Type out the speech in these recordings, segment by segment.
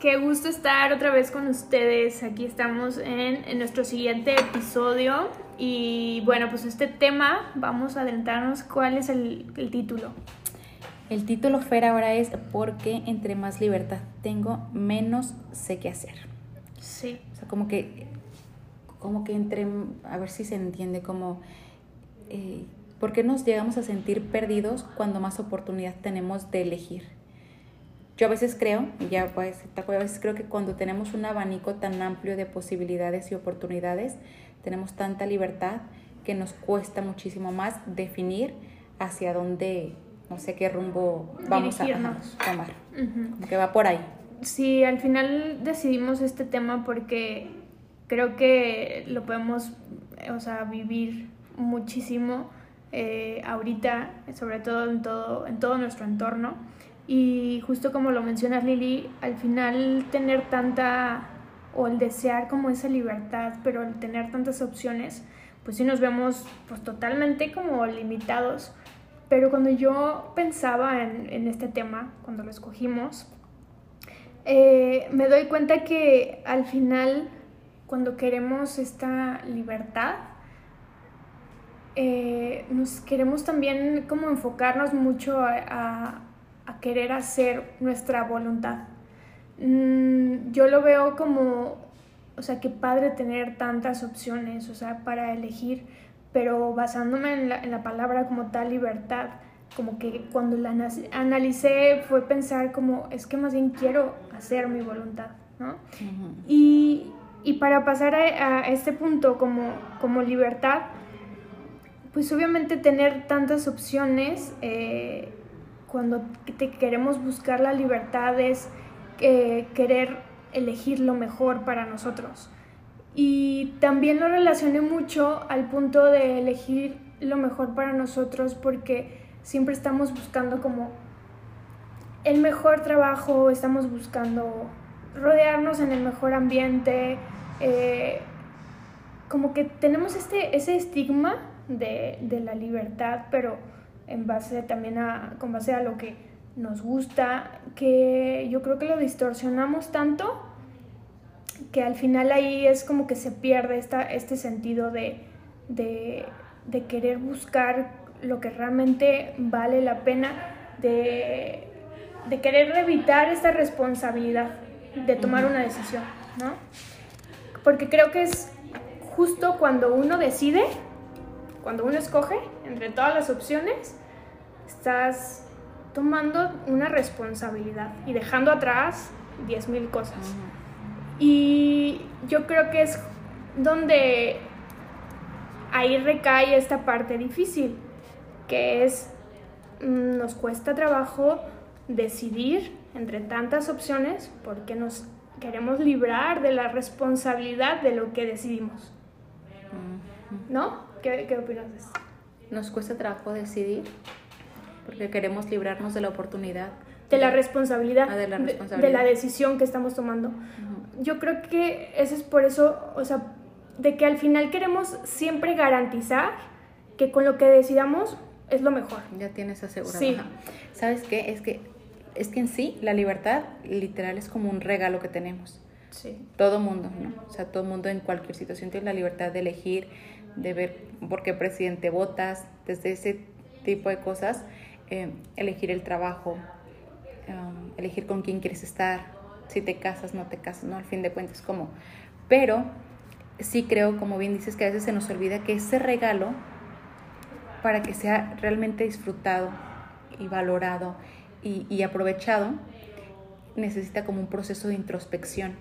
Qué gusto estar otra vez con ustedes. Aquí estamos en, en, nuestro siguiente episodio. Y bueno, pues este tema, vamos a adentrarnos cuál es el, el título. El título Fer ahora es porque entre más libertad tengo, menos sé qué hacer. Sí. O sea, como que, como que entre, a ver si se entiende, como, eh, ¿por qué nos llegamos a sentir perdidos cuando más oportunidad tenemos de elegir? Yo a veces creo, y ya pues, a veces creo que cuando tenemos un abanico tan amplio de posibilidades y oportunidades, tenemos tanta libertad que nos cuesta muchísimo más definir hacia dónde, no sé qué rumbo vamos a, tomar. que va por ahí. Sí, al final decidimos este tema porque creo que lo podemos, o sea, vivir muchísimo eh, ahorita, sobre todo en todo, en todo nuestro entorno y justo como lo mencionas Lili, al final tener tanta, o el desear como esa libertad, pero el tener tantas opciones, pues sí nos vemos pues totalmente como limitados. Pero cuando yo pensaba en, en este tema, cuando lo escogimos, eh, me doy cuenta que al final, cuando queremos esta libertad, eh, nos queremos también como enfocarnos mucho a querer hacer nuestra voluntad. Mm, yo lo veo como, o sea, qué padre tener tantas opciones, o sea, para elegir, pero basándome en la, en la palabra como tal libertad, como que cuando la analicé fue pensar como, es que más bien quiero hacer mi voluntad, ¿no? y, y, para pasar a, a, este punto como, como libertad, pues obviamente tener tantas opciones, eh, cuando te queremos buscar la libertad es eh, querer elegir lo mejor para nosotros. Y también lo relacioné mucho al punto de elegir lo mejor para nosotros porque siempre estamos buscando como el mejor trabajo, estamos buscando rodearnos en el mejor ambiente, eh, como que tenemos este, ese estigma de, de la libertad, pero en base también a, con base a lo que nos gusta, que yo creo que lo distorsionamos tanto que al final ahí es como que se pierde esta, este sentido de, de, de querer buscar lo que realmente vale la pena, de, de querer evitar esta responsabilidad de tomar una decisión, ¿no? Porque creo que es justo cuando uno decide, cuando uno escoge entre todas las opciones, estás tomando una responsabilidad y dejando atrás 10.000 cosas. Y yo creo que es donde ahí recae esta parte difícil, que es mm, nos cuesta trabajo decidir entre tantas opciones porque nos queremos librar de la responsabilidad de lo que decidimos. ¿No? ¿Qué, qué opinas de eso? Nos cuesta trabajo decidir porque queremos librarnos de la oportunidad. De, la responsabilidad, ah, de, la responsabilidad. De, la decisión que estamos tomando. Yo creo que eso es por eso, o sea, de que al final queremos siempre garantizar que con lo que decidamos es lo mejor. Ya tienes asegurado. Sí. ¿Sabes qué? Es que, es que en sí la libertad literal es como un regalo que tenemos. Sí. Todo mundo, ¿no? O sea, todo mundo en cualquier situación tiene la libertad de elegir, de ver por qué presidente votas, desde ese tipo de cosas. Eh, elegir el trabajo, um, elegir con quién quieres estar, si te casas, no te casas, ¿no? Al fin de cuentas, como. Pero sí creo, como bien dices, que a veces se nos olvida que ese regalo, para que sea realmente disfrutado y valorado y, aprovechado, necesita como un proceso de introspección,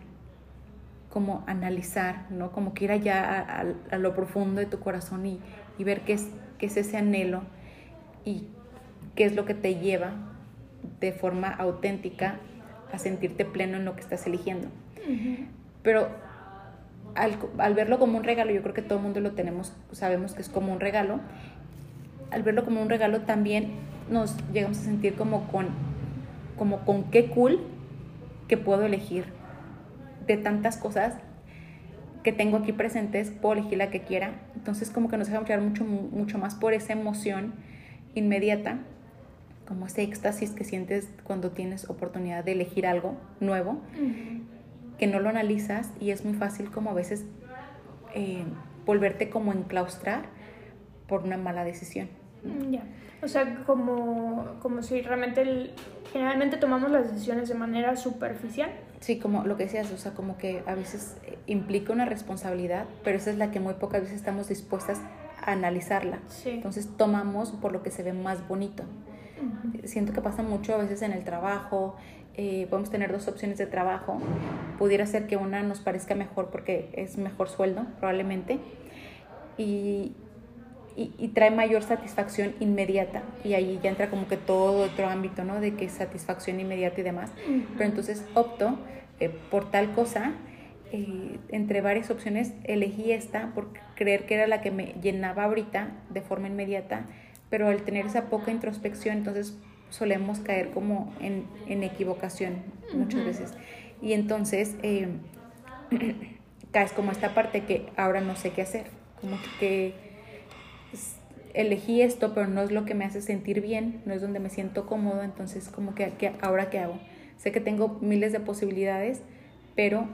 como analizar, ¿no? Como que ir allá a, lo profundo de tu corazón y, y ver qué es, qué es ese anhelo y qué es lo que te lleva de forma auténtica a sentirte pleno en lo que estás eligiendo. pero al, verlo como un regalo, yo creo que todo el mundo lo tenemos, sabemos que es como un regalo, al verlo como un regalo también nos llegamos a sentir como con, como con qué cool que puedo elegir de tantas cosas que tengo aquí presentes, puedo elegir la que quiera. Entonces como que nos deja llevar mucho, mucho más por esa emoción inmediata, como ese éxtasis que sientes cuando tienes oportunidad de elegir algo nuevo que no lo analizas y es muy fácil como a veces eh, volverte como enclaustrar por una mala decisión. Mm, ya, o sea, como, como si realmente generalmente tomamos las decisiones de manera superficial. Sí, como lo que decías, o sea, como que a veces eh, implica una responsabilidad, pero esa es la que muy pocas veces estamos dispuestas a analizarla. Entonces tomamos por lo que se ve más bonito. Siento que pasa mucho a veces en el trabajo, eh, podemos tener dos opciones de trabajo. Pudiera ser que una nos parezca mejor porque es mejor sueldo, probablemente, y, y, trae mayor satisfacción inmediata. Y ahí ya entra como que todo otro ámbito, ¿no? De que satisfacción inmediata y demás. Pero entonces opto eh, por tal cosa. Eh, entre varias opciones elegí esta por creer que era la que me llenaba ahorita de forma inmediata, pero al tener esa poca introspección, entonces solemos caer como en, en equivocación muchas veces. Y entonces eh, caes como esta parte que ahora no sé qué hacer, como que elegí esto, pero no es lo que me hace sentir bien, no es donde me siento cómodo, entonces como que, que ahora qué hago. Sé que tengo miles de posibilidades, pero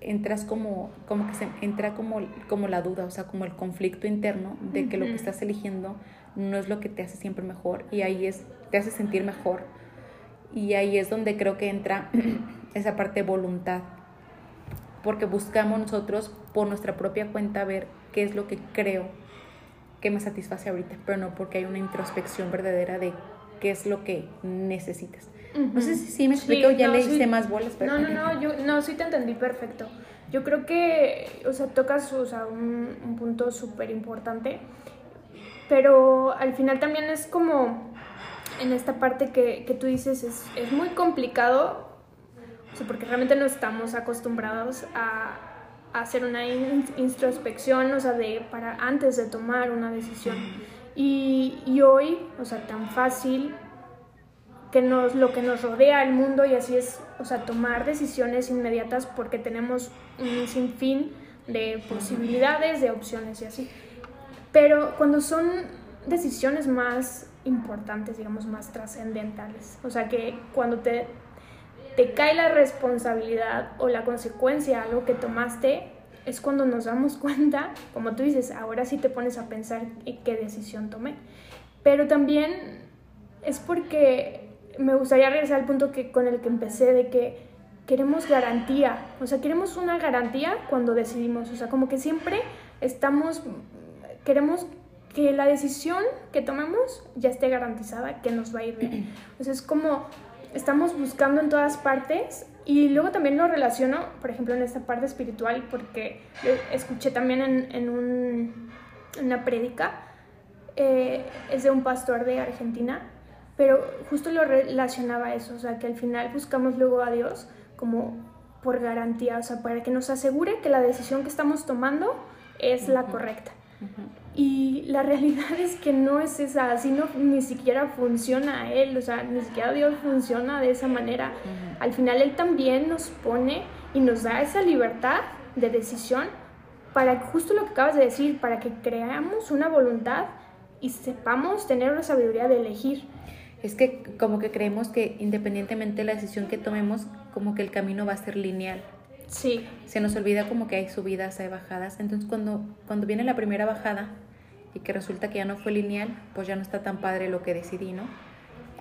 entras como, como que se entra como, como la duda, o sea, como el conflicto interno de que lo que estás eligiendo no es lo que te hace siempre mejor y ahí es, te hace sentir mejor. Y ahí es donde creo que entra esa parte de voluntad, porque buscamos nosotros por nuestra propia cuenta ver qué es lo que creo que me satisface ahorita, pero no porque hay una introspección verdadera de qué es lo que necesitas. No sé si sí me explico, ya le hice más bolas, pero... No, no, no, yo no, sí te entendí perfecto. Yo creo que, o sea, tocas o sea, un, un punto súper importante pero al final también es como en esta parte que, que tú dices, es, es, muy complicado, o sea, porque realmente no estamos acostumbrados a, hacer una introspección, o sea, de, para antes de tomar una decisión. Y, y, hoy, o sea, tan fácil que nos, lo que nos rodea el mundo y así es, o sea, tomar decisiones inmediatas porque tenemos un sinfín de posibilidades, de opciones y así. Pero cuando son decisiones más importantes, digamos, más trascendentales, o sea, que cuando te, te cae la responsabilidad o la consecuencia a algo que tomaste, es cuando nos damos cuenta, como tú dices, ahora sí te pones a pensar qué decisión tomé. Pero también es porque me gustaría regresar al punto que, con el que empecé, de que queremos garantía, o sea, queremos una garantía cuando decidimos, o sea, como que siempre estamos queremos que la decisión que tomemos ya esté garantizada, que nos va a ir bien. Entonces es como estamos buscando en todas partes y luego también lo relaciono, por ejemplo, en esta parte espiritual, porque escuché también en, en un, una prédica, eh, es de un pastor de Argentina, pero justo lo relacionaba eso, o sea, que al final buscamos luego a Dios como por garantía, o sea, para que nos asegure que la decisión que estamos tomando es la correcta. Y la realidad es que no es esa, así no ni siquiera funciona Él, o sea, ni siquiera Dios funciona de esa manera. Al final Él también nos pone y nos da esa libertad de decisión para justo lo que acabas de decir, para que creamos una voluntad y sepamos tener la sabiduría de elegir. Es que como que creemos que independientemente de la decisión que tomemos, como que el camino va a ser lineal. Sí. Se nos olvida como que hay subidas, hay bajadas. Entonces cuando, cuando viene la primera bajada y que resulta que ya no fue lineal, pues ya no está tan padre lo que decidí, ¿no?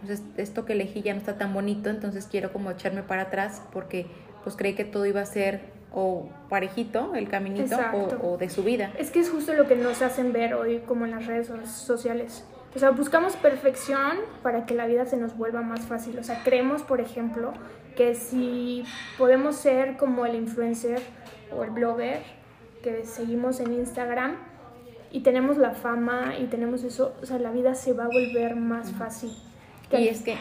Entonces esto que elegí ya no está tan bonito, entonces quiero como echarme para atrás porque pues creí que todo iba a ser o parejito el caminito o, o, de subida. Es que es justo lo que nos hacen ver hoy como en las redes sociales. O sea, buscamos perfección para que la vida se nos vuelva más fácil. O sea, creemos, por ejemplo, que si podemos ser como el influencer o el blogger que seguimos en Instagram y tenemos la fama y tenemos eso, o sea, la vida se va a volver más fácil. Y es que,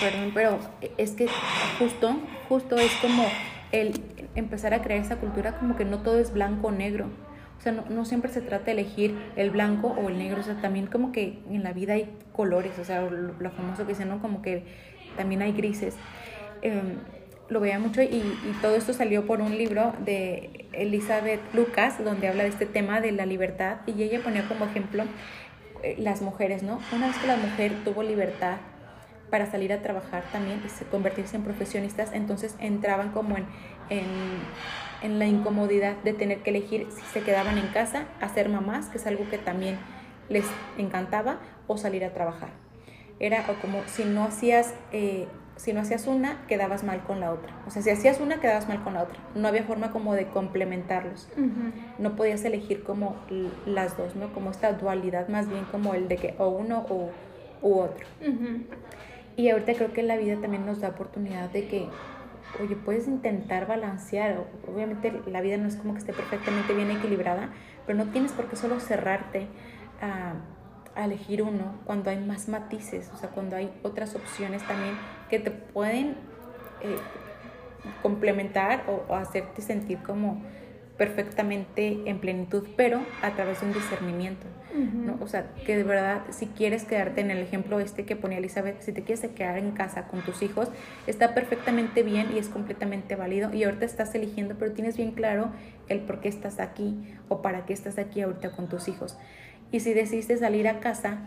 perdón, pero es que justo, justo es como el, empezar a crear esa cultura como que no todo es blanco o negro. O sea, no, no, siempre se trata de elegir el blanco o el negro, o sea, también como que en la vida hay colores, o sea, lo, lo famoso que dicen, ¿no? Como que también hay grises. Eh, lo veía mucho y, todo esto salió por un libro de Elizabeth Lucas, donde habla de este tema de la libertad y ella ponía como ejemplo eh, las mujeres, ¿no? Una vez que la mujer tuvo libertad para salir a trabajar también y convertirse en profesionistas, entonces entraban como en, en la incomodidad de tener que elegir si se quedaban en casa a ser mamás, que es algo que también les encantaba, o salir a trabajar. Era como si no hacías, eh, si no hacías una, quedabas mal con la otra. O sea, si hacías una, quedabas mal con la otra. No había forma como de complementarlos. Uh -huh. No podías elegir como las dos, ¿no? Como esta dualidad, más bien como el de que o uno o u otro. Uh -huh. Y ahorita creo que la vida también nos da oportunidad de que oye, puedes intentar balancear. Obviamente la vida no es como que esté perfectamente bien equilibrada, pero no tienes por qué solo cerrarte a, a, elegir uno cuando hay más matices, o sea, cuando hay otras opciones también que te pueden eh, complementar o, o, hacerte sentir como perfectamente en plenitud, pero a través de un discernimiento. Uh -huh. ¿no? O sea, que de verdad, si quieres quedarte en el ejemplo este que ponía Elizabeth, si te quieres quedar en casa con tus hijos, está perfectamente bien y es completamente válido. Y ahorita estás eligiendo, pero tienes bien claro el por qué estás aquí o para qué estás aquí ahorita con tus hijos. Y si decidiste salir a casa,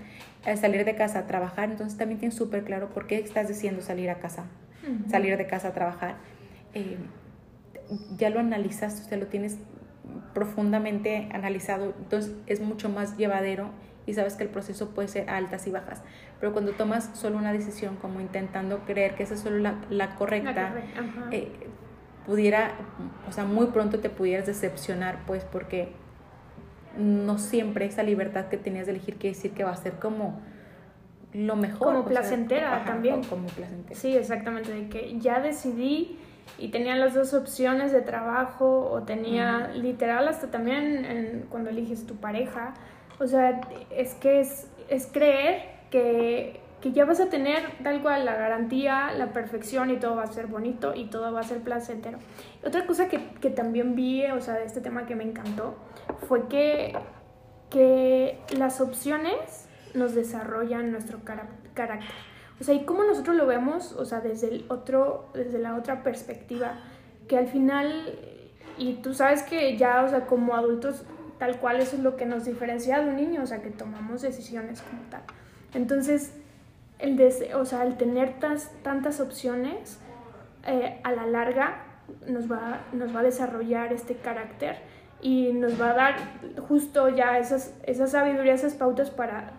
eh, salir de casa a trabajar, entonces también tienes súper claro por qué estás diciendo salir a casa, uh -huh. salir de casa a trabajar. Eh, ya lo analizaste, sea, lo tienes profundamente analizado, entonces es mucho más llevadero y sabes que el proceso puede ser altas y bajas. Pero cuando tomas solo una decisión, como intentando creer que esa es solo la, la correcta, la correcta. Eh, pudiera, o sea, muy pronto te pudieras decepcionar, pues porque no siempre esa libertad que tenías de elegir quiere decir que va a ser como lo mejor. Como placentera sea, ajá, también. Como placentera. Sí, exactamente, de que ya decidí y tenía las dos opciones de trabajo o tenía uh -huh. literal hasta también en, cuando eliges tu pareja. O sea, es que es, es creer que, que, ya vas a tener tal cual la garantía, la perfección y todo va a ser bonito y todo va a ser placentero. Otra cosa que, que también vi, o sea, de este tema que me encantó, fue que, que las opciones nos desarrollan nuestro carácter. O sea, y cómo nosotros lo vemos, o sea, desde otro, desde la otra perspectiva, que al final, y tú sabes que ya, o sea, como adultos, tal cual eso es lo que nos diferencia de un niño, o sea, que tomamos decisiones como tal. Entonces, el deseo, o sea, el tener tas, tantas opciones, eh, a la larga nos va, nos va a desarrollar este carácter y nos va a dar justo ya esas, esas sabidurías, esas pautas para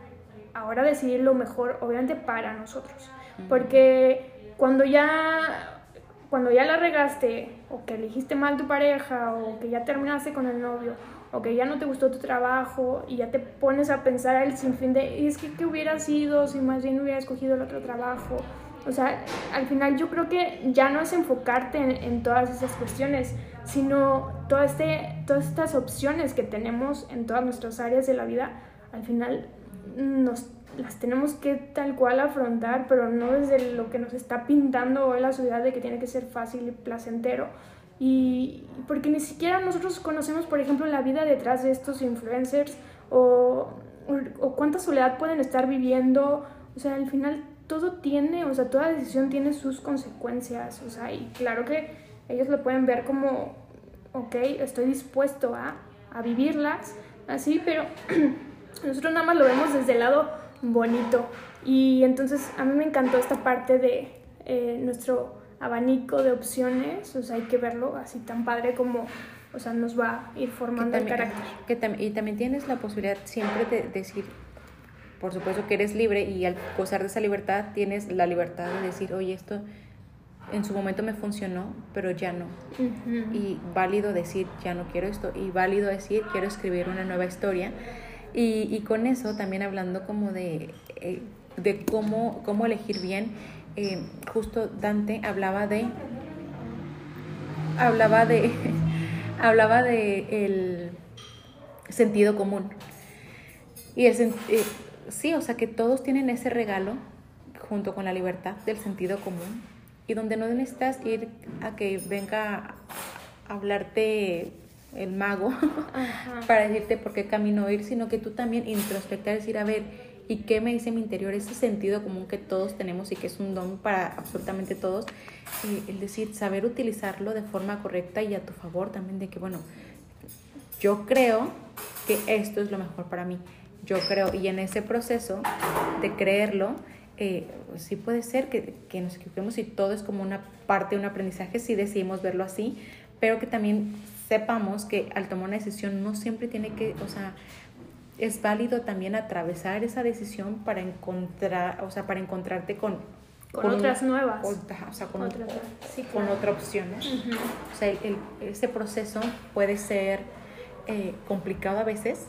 ahora decidir lo mejor, obviamente para nosotros. Porque cuando ya, cuando ya la regaste, o que elegiste mal tu pareja, o que ya terminaste con el novio, o que ya no te gustó tu trabajo, y ya te pones a pensar el sinfín de, es que qué hubiera sido si más bien hubiera escogido el otro trabajo. O sea, al final yo creo que ya no es enfocarte en, en todas esas cuestiones, sino todo este, todas estas opciones que tenemos en todas nuestras áreas de la vida, al final nos, las tenemos que tal cual afrontar, pero no desde lo que nos está pintando hoy la sociedad de que tiene que ser fácil y placentero. Y porque ni siquiera nosotros conocemos, por ejemplo, la vida detrás de estos influencers o, o, cuánta soledad pueden estar viviendo. O sea, al final todo tiene, o sea, toda decisión tiene sus consecuencias. O sea, y claro que ellos lo pueden ver como, ok, estoy dispuesto a, a vivirlas, así, pero nosotros nada más lo vemos desde el lado bonito. Y entonces a mí me encantó esta parte de eh, nuestro abanico de opciones, o sea, hay que verlo así tan padre como, o sea, nos va a ir formando también, el carácter. Que tam y también tienes la posibilidad siempre de decir, por supuesto que eres libre y al gozar de esa libertad tienes la libertad de decir, oye, esto en su momento me funcionó, pero ya no. Uh -huh. Y válido decir, ya no quiero esto, y válido decir, quiero escribir una nueva historia. Y, y con eso también hablando como de, eh, de cómo, cómo elegir bien, eh, justo Dante hablaba de, hablaba de, hablaba de el sentido común. Y el, eh, sí, o sea que todos tienen ese regalo junto con la libertad del sentido común y donde no necesitas ir a que venga hablarte el mago para decirte por qué camino ir, sino que tú también introspectar, decir, a ver, ¿y qué me dice mi interior? Ese sentido común que todos tenemos y que es un don para absolutamente todos, eh, el decir, saber utilizarlo de forma correcta y a tu favor también de que, bueno, yo creo que esto es lo mejor para mí, yo creo, y en ese proceso de creerlo, eh, sí puede ser que, que, nos equivoquemos y todo es como una parte de un aprendizaje si decidimos verlo así, pero que también sepamos que al tomar una decisión no siempre tiene que, o sea, es válido también atravesar esa decisión para encontrar, o sea, para encontrarte con, con, otras nuevas. o sea, con, con otra opción. O sea, ese proceso puede ser eh, complicado a veces,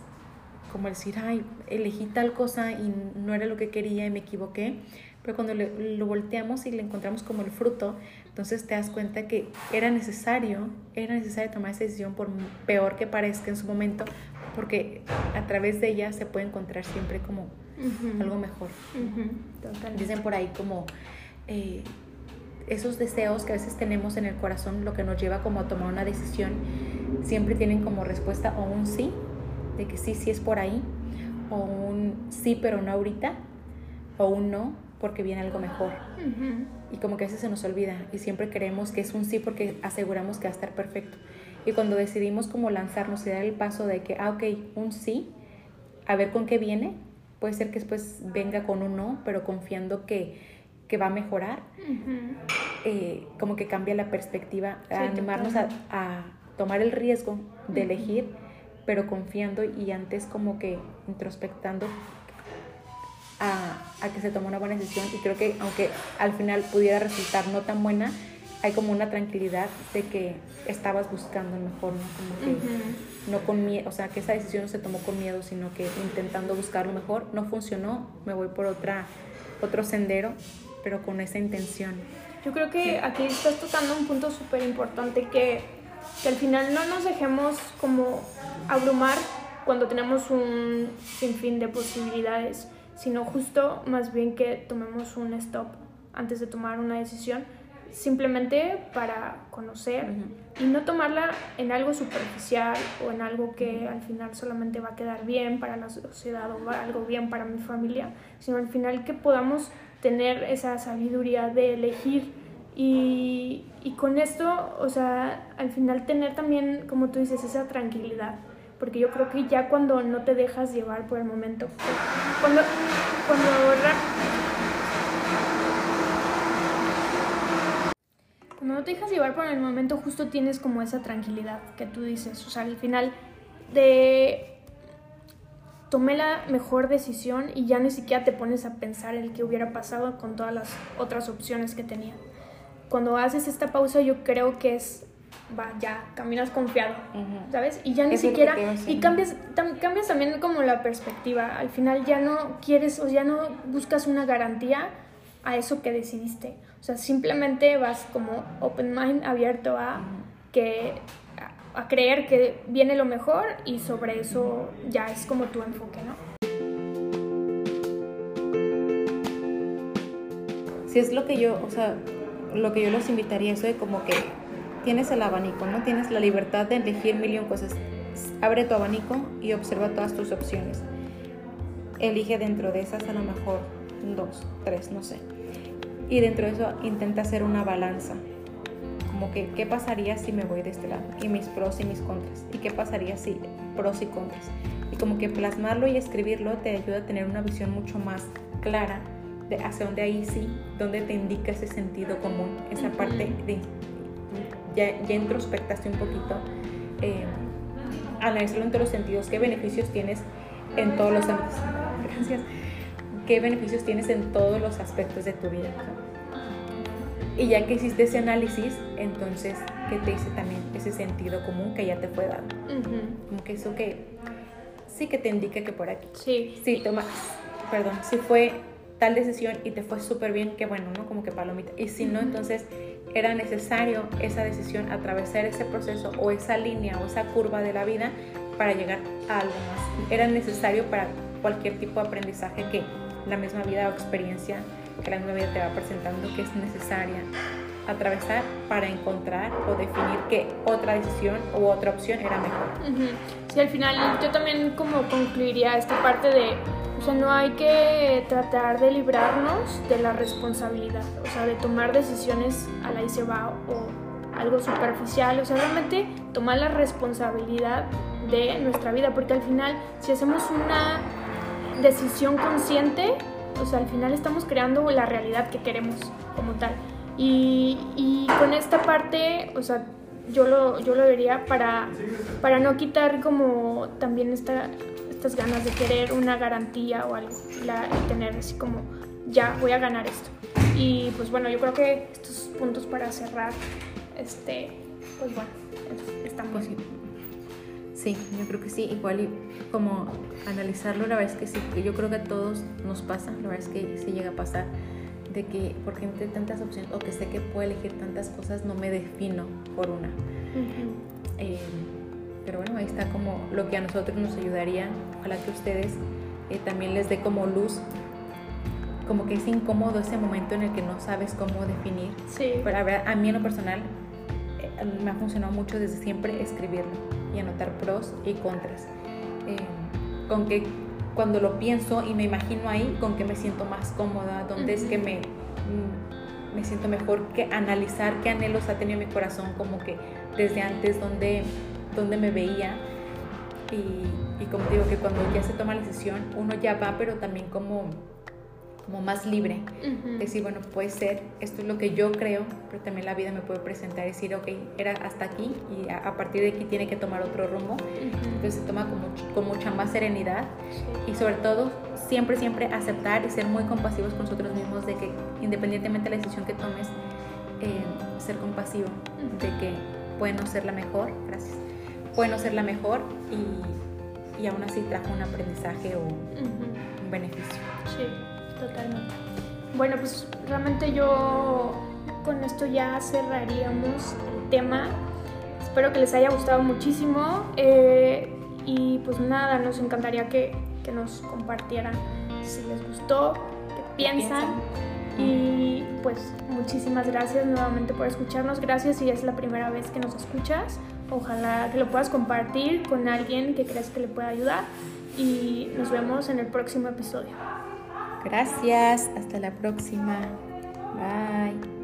como decir, ay, elegí tal cosa y no era lo que quería y me equivoqué, pero cuando lo volteamos y le encontramos como el fruto, entonces te das cuenta que era necesario, era necesario tomar esa decisión por peor que parezca en su momento, porque a través de ella se puede encontrar siempre como algo mejor. Dicen por ahí como eh, esos deseos que a veces tenemos en el corazón, lo que nos lleva como a tomar una decisión, siempre tienen como respuesta o un sí, de que sí, sí es por ahí, o un sí, pero no ahorita, o un no, porque viene algo mejor. Y como que a veces se nos olvida y siempre creemos que es un sí porque aseguramos que va a estar perfecto. Y cuando decidimos como lanzarnos y dar el paso de que, ah, ok, un sí, a ver con qué viene, puede ser que después venga con un no, pero confiando que, que va a mejorar, eh, como que cambia la perspectiva, a animarnos a, a, tomar el riesgo de elegir, pero confiando y antes como que introspectando a, a, que se tome una buena decisión y creo que aunque al final pudiera resultar no tan buena, hay como una tranquilidad de que estabas buscando mejor, ¿no? Como que no con miedo, o sea, que esa decisión no se tomó con miedo, sino que intentando buscar lo mejor, no funcionó, me voy por otra, otro sendero, pero con esa intención. Yo creo que aquí estás tocando un punto súper importante que, que al final no nos dejemos como abrumar cuando tenemos un sinfín de posibilidades sino justo más bien que tomemos un stop antes de tomar una decisión, simplemente para conocer y no tomarla en algo superficial o en algo que al final solamente va a quedar bien para la sociedad o algo bien para mi familia, sino al final que podamos tener esa sabiduría de elegir. Y, y con esto, o sea, al final tener también, como tú dices, esa tranquilidad porque yo creo que ya cuando no te dejas llevar por el momento, cuando, cuando cuando no te dejas llevar por el momento, justo tienes como esa tranquilidad que tú dices, o sea, al final de tomé la mejor decisión y ya ni siquiera te pones a pensar en qué hubiera pasado con todas las otras opciones que tenía. Cuando haces esta pausa yo creo que es va, ya, caminas confiado, ¿sabes? Y ya ni siquiera, y cambias, cambias también como la perspectiva, al final ya no quieres o ya no buscas una garantía a eso que decidiste, o sea, simplemente vas como open mind, abierto a que a creer que viene lo mejor y sobre eso ya es como tu enfoque, ¿no? Si es lo que yo, o sea, lo que yo los invitaría, eso de como que tienes el abanico, ¿no? Tienes la libertad de elegir mil y cosas. Abre tu abanico y observa todas tus opciones. Elige dentro de esas a lo mejor dos, tres, no sé. Y dentro de eso intenta hacer una balanza. Como que, ¿qué pasaría si me voy de este lado? Y mis pros y mis contras. ¿Y qué pasaría si pros y contras? Y como que plasmarlo y escribirlo te ayuda a tener una visión mucho más clara de hacia dónde ahí sí, dónde te indica ese sentido común, esa parte de ya, ya introspectaste un poquito, eh, analizarlo en todos los sentidos, qué beneficios tienes en todos los ámbitos. Gracias. ¿Qué beneficios tienes en todos los aspectos de tu vida? Y ya que hiciste ese análisis, entonces, ¿qué te dice también ese sentido común que ya te fue dado? Como que eso que sí que te indica que por aquí. Sí. Sí, toma, perdón, si fue tal decisión y te fue súper bien, qué bueno, ¿no? Como que palomita. Y si no, entonces era necesario esa decisión, atravesar ese proceso o esa línea o esa curva de la vida para llegar a algo más. Era necesario para cualquier tipo de aprendizaje que la misma vida o experiencia que la misma vida te va presentando que es necesaria atravesar para encontrar o definir que otra decisión u otra opción era mejor. Sí, al final yo también como concluiría esta parte de, sea, no hay que tratar de librarnos de la responsabilidad, o sea, de tomar decisiones a la y se va o algo superficial, o sea, realmente tomar la responsabilidad de nuestra vida, porque al final si hacemos una decisión consciente, o sea, al final estamos creando la realidad que queremos como tal. Y, y con esta parte, o sea, yo lo, yo lo vería para, para no quitar como también esta, estas ganas de querer una garantía o algo, la, tener así como, ya voy a ganar esto. Y pues bueno, yo creo que estos puntos para cerrar, este, pues bueno, están posibles. Sí, yo creo que sí, igual y como analizarlo, la verdad es que sí, yo creo que a todos nos pasa, la verdad es que sí llega a pasar, de que por gente tantas opciones o que sé que puedo elegir tantas cosas, no me defino por una. Eh, pero bueno, ahí está como lo que a nosotros nos ayudaría, ojalá que ustedes eh, también les dé como luz, como que es incómodo ese momento en el que no sabes cómo definir. Sí. Pero a, ver, a mí en lo personal eh, me ha funcionado mucho desde siempre escribirlo y anotar pros y contras. Eh, con que cuando lo pienso y me imagino ahí, con que me siento más cómoda, donde es que me, mm, me siento mejor que analizar qué anhelos ha tenido mi corazón, como que desde antes, donde, donde me veía. Y, y como digo, que cuando ya se toma la decisión, uno ya va, pero también como como más libre. Decir, bueno, puede ser, esto es lo que yo creo, pero también la vida me puede presentar y decir, ok, era hasta aquí y a, partir de aquí tiene que tomar otro rumbo. Entonces se toma con, con mucha más serenidad y sobre todo siempre, siempre aceptar y ser muy compasivos con nosotros mismos de que independientemente de la decisión que tomes, eh, ser compasivo, de que puede no ser la mejor, gracias, puede no ser la mejor y, y aún así trajo un aprendizaje o un beneficio. Sí. Totalmente. Bueno, pues realmente yo con esto ya cerraríamos el tema. Espero que les haya gustado muchísimo. Eh, y pues nada, nos encantaría que, que, nos compartieran si les gustó, qué piensan. Y pues muchísimas gracias nuevamente por escucharnos. Gracias si es la primera vez que nos escuchas. Ojalá que lo puedas compartir con alguien que creas que le pueda ayudar. Y nos vemos en el próximo episodio. Gracias, hasta la próxima. Bye.